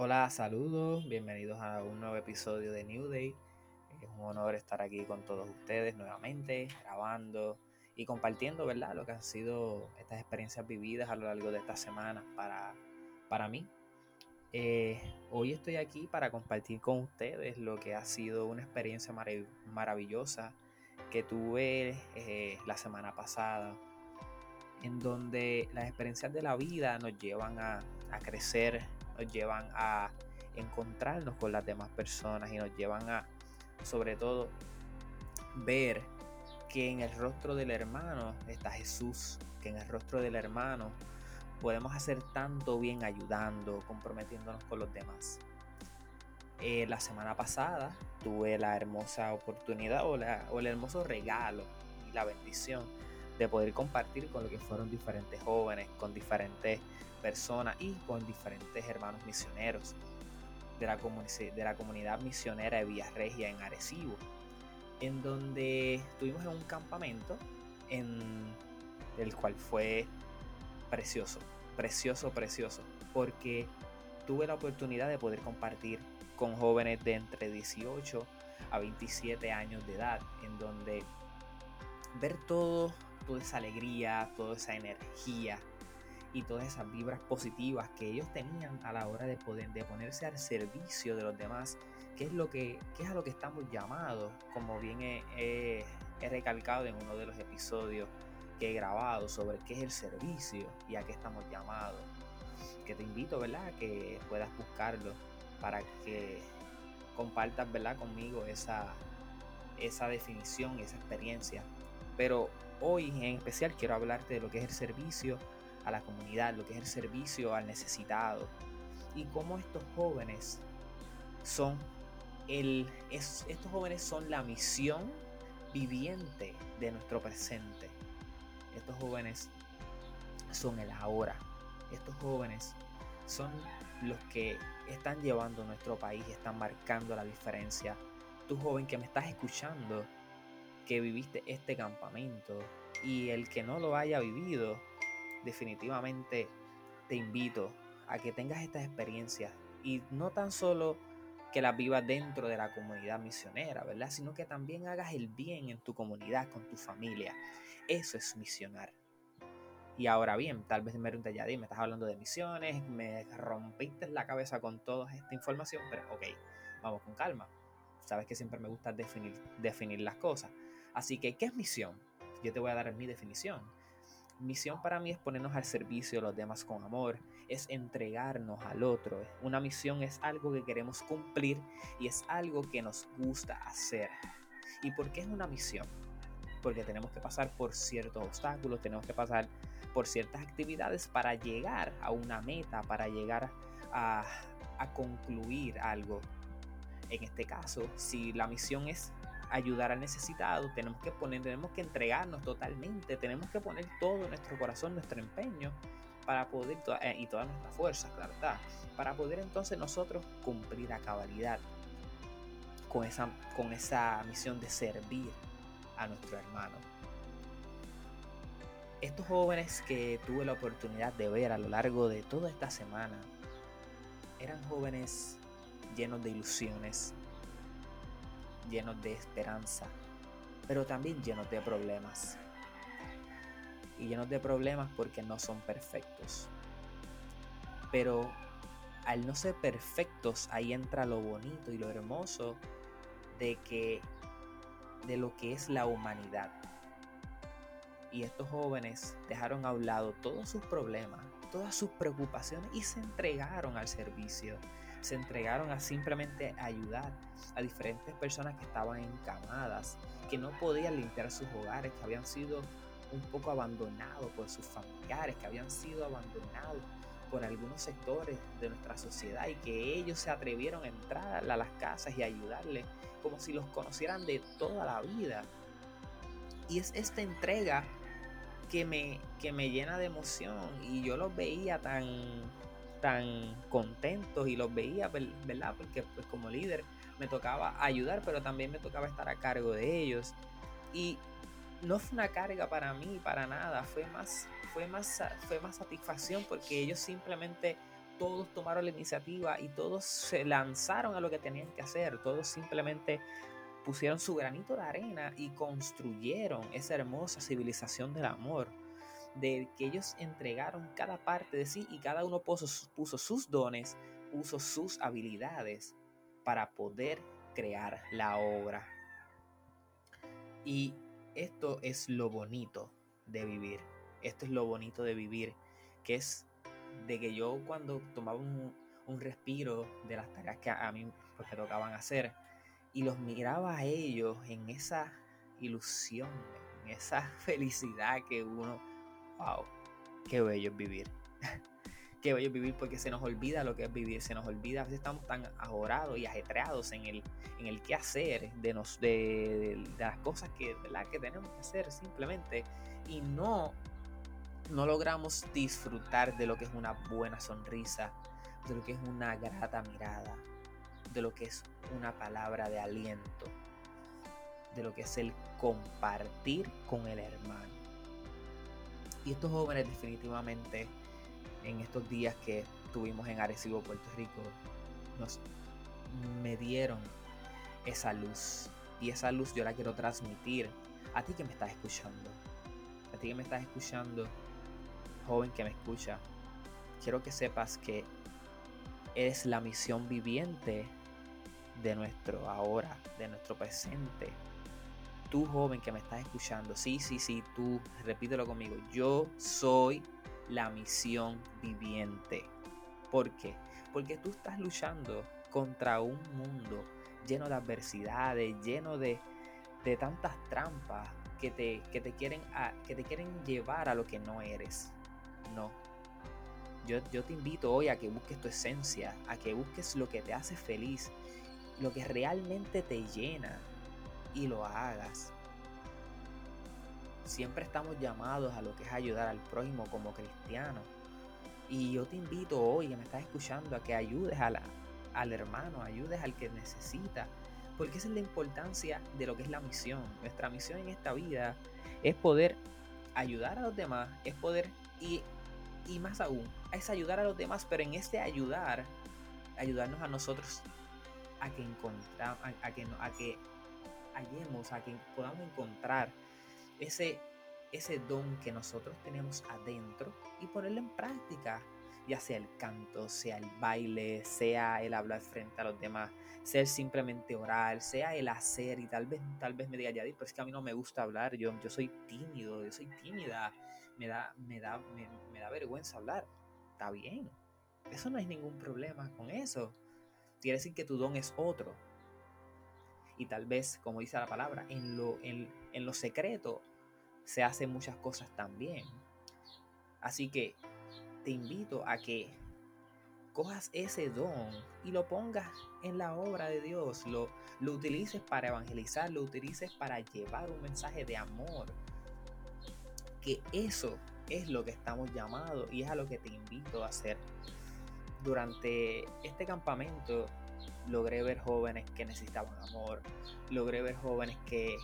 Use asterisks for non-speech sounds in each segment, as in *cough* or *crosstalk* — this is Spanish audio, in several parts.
Hola, saludos, bienvenidos a un nuevo episodio de New Day. Es un honor estar aquí con todos ustedes nuevamente, grabando y compartiendo, ¿verdad? Lo que han sido estas experiencias vividas a lo largo de esta semana para, para mí. Eh, hoy estoy aquí para compartir con ustedes lo que ha sido una experiencia maravillosa que tuve eh, la semana pasada, en donde las experiencias de la vida nos llevan a, a crecer nos llevan a encontrarnos con las demás personas y nos llevan a, sobre todo, ver que en el rostro del hermano está Jesús, que en el rostro del hermano podemos hacer tanto bien ayudando, comprometiéndonos con los demás. Eh, la semana pasada tuve la hermosa oportunidad o, o el hermoso regalo y la bendición de poder compartir con lo que fueron diferentes jóvenes, con diferentes personas y con diferentes hermanos misioneros de la, de la comunidad misionera de Villarregia en Arecibo, en donde estuvimos en un campamento en el cual fue precioso, precioso, precioso, porque tuve la oportunidad de poder compartir con jóvenes de entre 18 a 27 años de edad, en donde ver todo, toda esa alegría, toda esa energía, y todas esas vibras positivas que ellos tenían a la hora de poder de ponerse al servicio de los demás, que es lo que, es a lo que estamos llamados, como bien he, recalcado en uno de los episodios que he grabado sobre qué es el servicio y a qué estamos llamados. Que te invito, ¿verdad? Que puedas buscarlo para que compartas, ¿verdad? Conmigo esa, esa definición, esa experiencia. Pero hoy en especial quiero hablarte de lo que es el servicio a la comunidad, lo que es el servicio al necesitado y cómo estos jóvenes son el, estos jóvenes son la misión viviente de nuestro presente. Estos jóvenes son el ahora. Estos jóvenes son los que están llevando nuestro país, están marcando la diferencia. Tú joven que me estás escuchando, que viviste este campamento y el que no lo haya vivido, definitivamente te invito a que tengas estas experiencias y no tan solo que las vivas dentro de la comunidad misionera, ¿verdad? Sino que también hagas el bien en tu comunidad, con tu familia. Eso es misionar. Y ahora bien, tal vez me preguntes, ya me estás hablando de misiones, me rompiste la cabeza con toda esta información, pero ok, vamos con calma. Sabes que siempre me gusta definir, definir las cosas. Así que, ¿qué es misión? Yo te voy a dar mi definición. Misión para mí es ponernos al servicio de los demás con amor, es entregarnos al otro. Una misión es algo que queremos cumplir y es algo que nos gusta hacer. ¿Y por qué es una misión? Porque tenemos que pasar por ciertos obstáculos, tenemos que pasar por ciertas actividades para llegar a una meta, para llegar a, a concluir algo. En este caso, si la misión es ayudar al necesitado, tenemos que poner, tenemos que entregarnos totalmente, tenemos que poner todo nuestro corazón, nuestro empeño para poder, eh, y toda nuestra fuerza, claro para poder entonces nosotros cumplir a cabalidad con esa, con esa misión de servir a nuestro hermano. Estos jóvenes que tuve la oportunidad de ver a lo largo de toda esta semana eran jóvenes llenos de ilusiones, llenos de esperanza, pero también llenos de problemas. Y llenos de problemas porque no son perfectos. Pero al no ser perfectos, ahí entra lo bonito y lo hermoso de que de lo que es la humanidad. Y estos jóvenes dejaron a un lado todos sus problemas, todas sus preocupaciones y se entregaron al servicio se entregaron a simplemente ayudar a diferentes personas que estaban encamadas, que no podían limpiar sus hogares, que habían sido un poco abandonados por sus familiares, que habían sido abandonados por algunos sectores de nuestra sociedad y que ellos se atrevieron a entrar a las casas y ayudarles como si los conocieran de toda la vida. Y es esta entrega que me, que me llena de emoción y yo los veía tan tan contentos y los veía, ¿verdad? Porque pues como líder me tocaba ayudar, pero también me tocaba estar a cargo de ellos. Y no fue una carga para mí, para nada, fue más, fue más, fue más satisfacción porque ellos simplemente todos tomaron la iniciativa y todos se lanzaron a lo que tenían que hacer. Todos simplemente pusieron su granito de arena y construyeron esa hermosa civilización del amor, de que ellos entregaron cada parte de sí y cada uno puso, puso sus dones, puso sus habilidades para poder crear la obra. Y esto es lo bonito de vivir. Esto es lo bonito de vivir, que es de que yo cuando tomaba un, respiro de las tareas que a mí pues, me tocaban hacer y los miraba a ellos en esa ilusión, en esa *laughs* felicidad que uno, wow, qué bello es vivir. *laughs* qué bello es vivir porque se nos olvida lo que es vivir, se nos olvida, a veces estamos tan ajorados y ajetreados en el, en el qué hacer de, nos, de, las cosas que, que tenemos que hacer simplemente y no no logramos disfrutar de lo que es una buena sonrisa, de lo que es una grata mirada, de lo que es una palabra de aliento, de lo que es el compartir con el hermano. Y estos jóvenes definitivamente en estos días que estuvimos en Arecibo, Puerto Rico, nos me dieron esa luz. Y esa luz yo la quiero transmitir a ti que me estás escuchando. A ti que me estás escuchando joven que me escucha, quiero que sepas que eres la misión viviente de nuestro ahora, de nuestro presente. Tú joven que me estás escuchando, sí, sí, sí, tú, repítelo conmigo, yo soy la misión viviente. ¿Por qué? Porque tú estás luchando contra un mundo lleno de adversidades, lleno de, de tantas trampas que te, que, te quieren que te quieren llevar a lo que no eres. No. Yo, yo te invito hoy a que busques tu esencia, a que busques lo que te hace feliz, lo que realmente te llena y lo hagas. Siempre estamos llamados a lo que es ayudar al prójimo como cristiano. Y yo te invito hoy que me estás escuchando a que ayudes a al hermano, ayudes al que necesita. Porque esa es la importancia de lo que es la misión. Nuestra misión en esta vida es poder ayudar a los demás, es poder y y más aún, es ayudar a los demás, pero en este ayudar, ayudarnos a nosotros a que encontramos, a, que, a que hallemos, a que podamos encontrar ese, ese don que nosotros tenemos adentro y ponerlo en práctica, ya sea el canto, sea el baile, sea el hablar frente a los demás, sea el simplemente orar, sea el hacer y tal vez, tal vez me diga, Yadir, pero es que a mí no me gusta hablar, yo, yo soy tímido, yo soy tímida me da, me da, me, da vergüenza hablar. Está bien. Eso no hay ningún problema con eso. Quiere decir que tu don es otro. Y tal vez, como dice la palabra, en lo, en, en lo secreto se hacen muchas cosas también. Así que te invito a que cojas ese don y lo pongas en la obra de Dios, lo, lo utilices para evangelizar, lo utilices para llevar un mensaje de amor, que eso es lo que estamos llamados y es a lo que te invito a hacer. Durante este campamento logré ver jóvenes que necesitaban amor, logré ver jóvenes que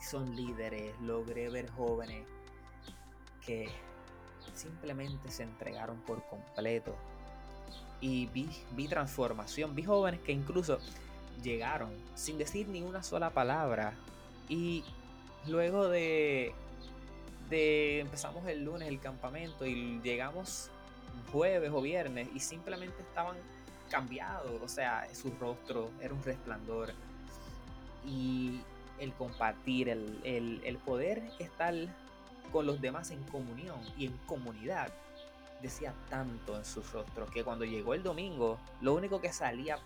son líderes, logré ver jóvenes que simplemente se entregaron por completo. Y vi, vi transformación, vi jóvenes que incluso llegaron sin decir ni una sola palabra. Y luego de empezamos el lunes el campamento y llegamos jueves o viernes y simplemente estaban cambiados, o sea, su rostro era un resplandor y el compartir, el, el poder estar con los demás en comunión y en comunidad decía tanto en sus rostros que cuando llegó el domingo, lo único que salía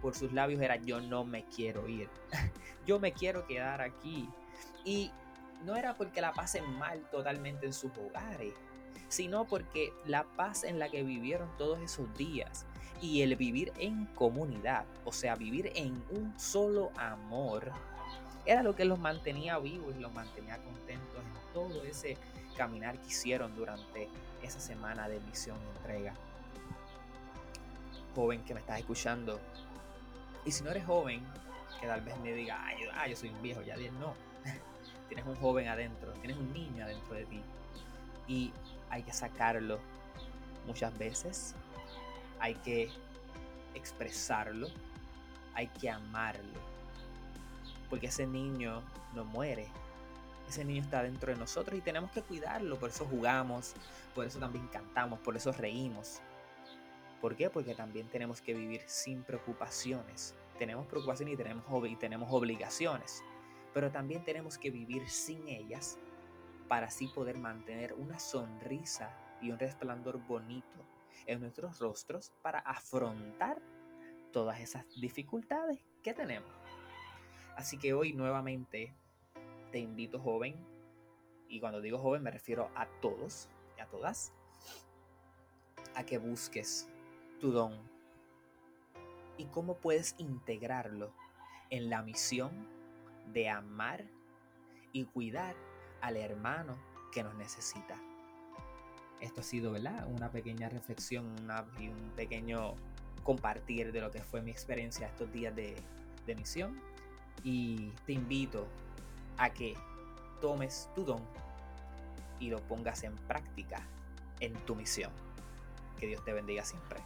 por sus labios era yo no me quiero ir, *laughs* yo me quiero quedar aquí. Y no era porque la pasen mal totalmente en sus hogares, sino porque la paz en la que vivieron todos esos días y el vivir en comunidad, o sea, vivir en un solo amor, era lo que los mantenía vivos y los mantenía contentos en todo ese caminar que hicieron durante esa semana de misión y entrega. Joven que me estás escuchando, y si no eres joven, que tal vez me diga, ay, yo, yo soy un viejo, ya bien no *laughs* tienes un joven adentro, tienes un niño adentro de ti y hay que sacarlo muchas veces hay que expresarlo, hay que amarlo. Porque ese niño no muere. Ese niño está dentro de nosotros y tenemos que cuidarlo. Por eso jugamos, por eso también cantamos, por eso reímos. ¿Por qué? Porque también tenemos que vivir sin preocupaciones. Tenemos preocupaciones y tenemos, y tenemos obligaciones. Pero también tenemos que vivir sin ellas para así poder mantener una sonrisa y un resplandor bonito en nuestros rostros para afrontar todas esas dificultades que tenemos. Así que hoy nuevamente te invito joven, y cuando digo joven me refiero a todos y a todas, a que busques tu don y cómo puedes integrarlo en la misión de amar y cuidar al hermano que nos necesita. Esto ha sido, ¿verdad? Una pequeña reflexión y un pequeño compartir de lo que fue mi experiencia estos días de, de misión. Y te invito a que tomes tu don y lo pongas en práctica en tu misión. Que Dios te bendiga siempre.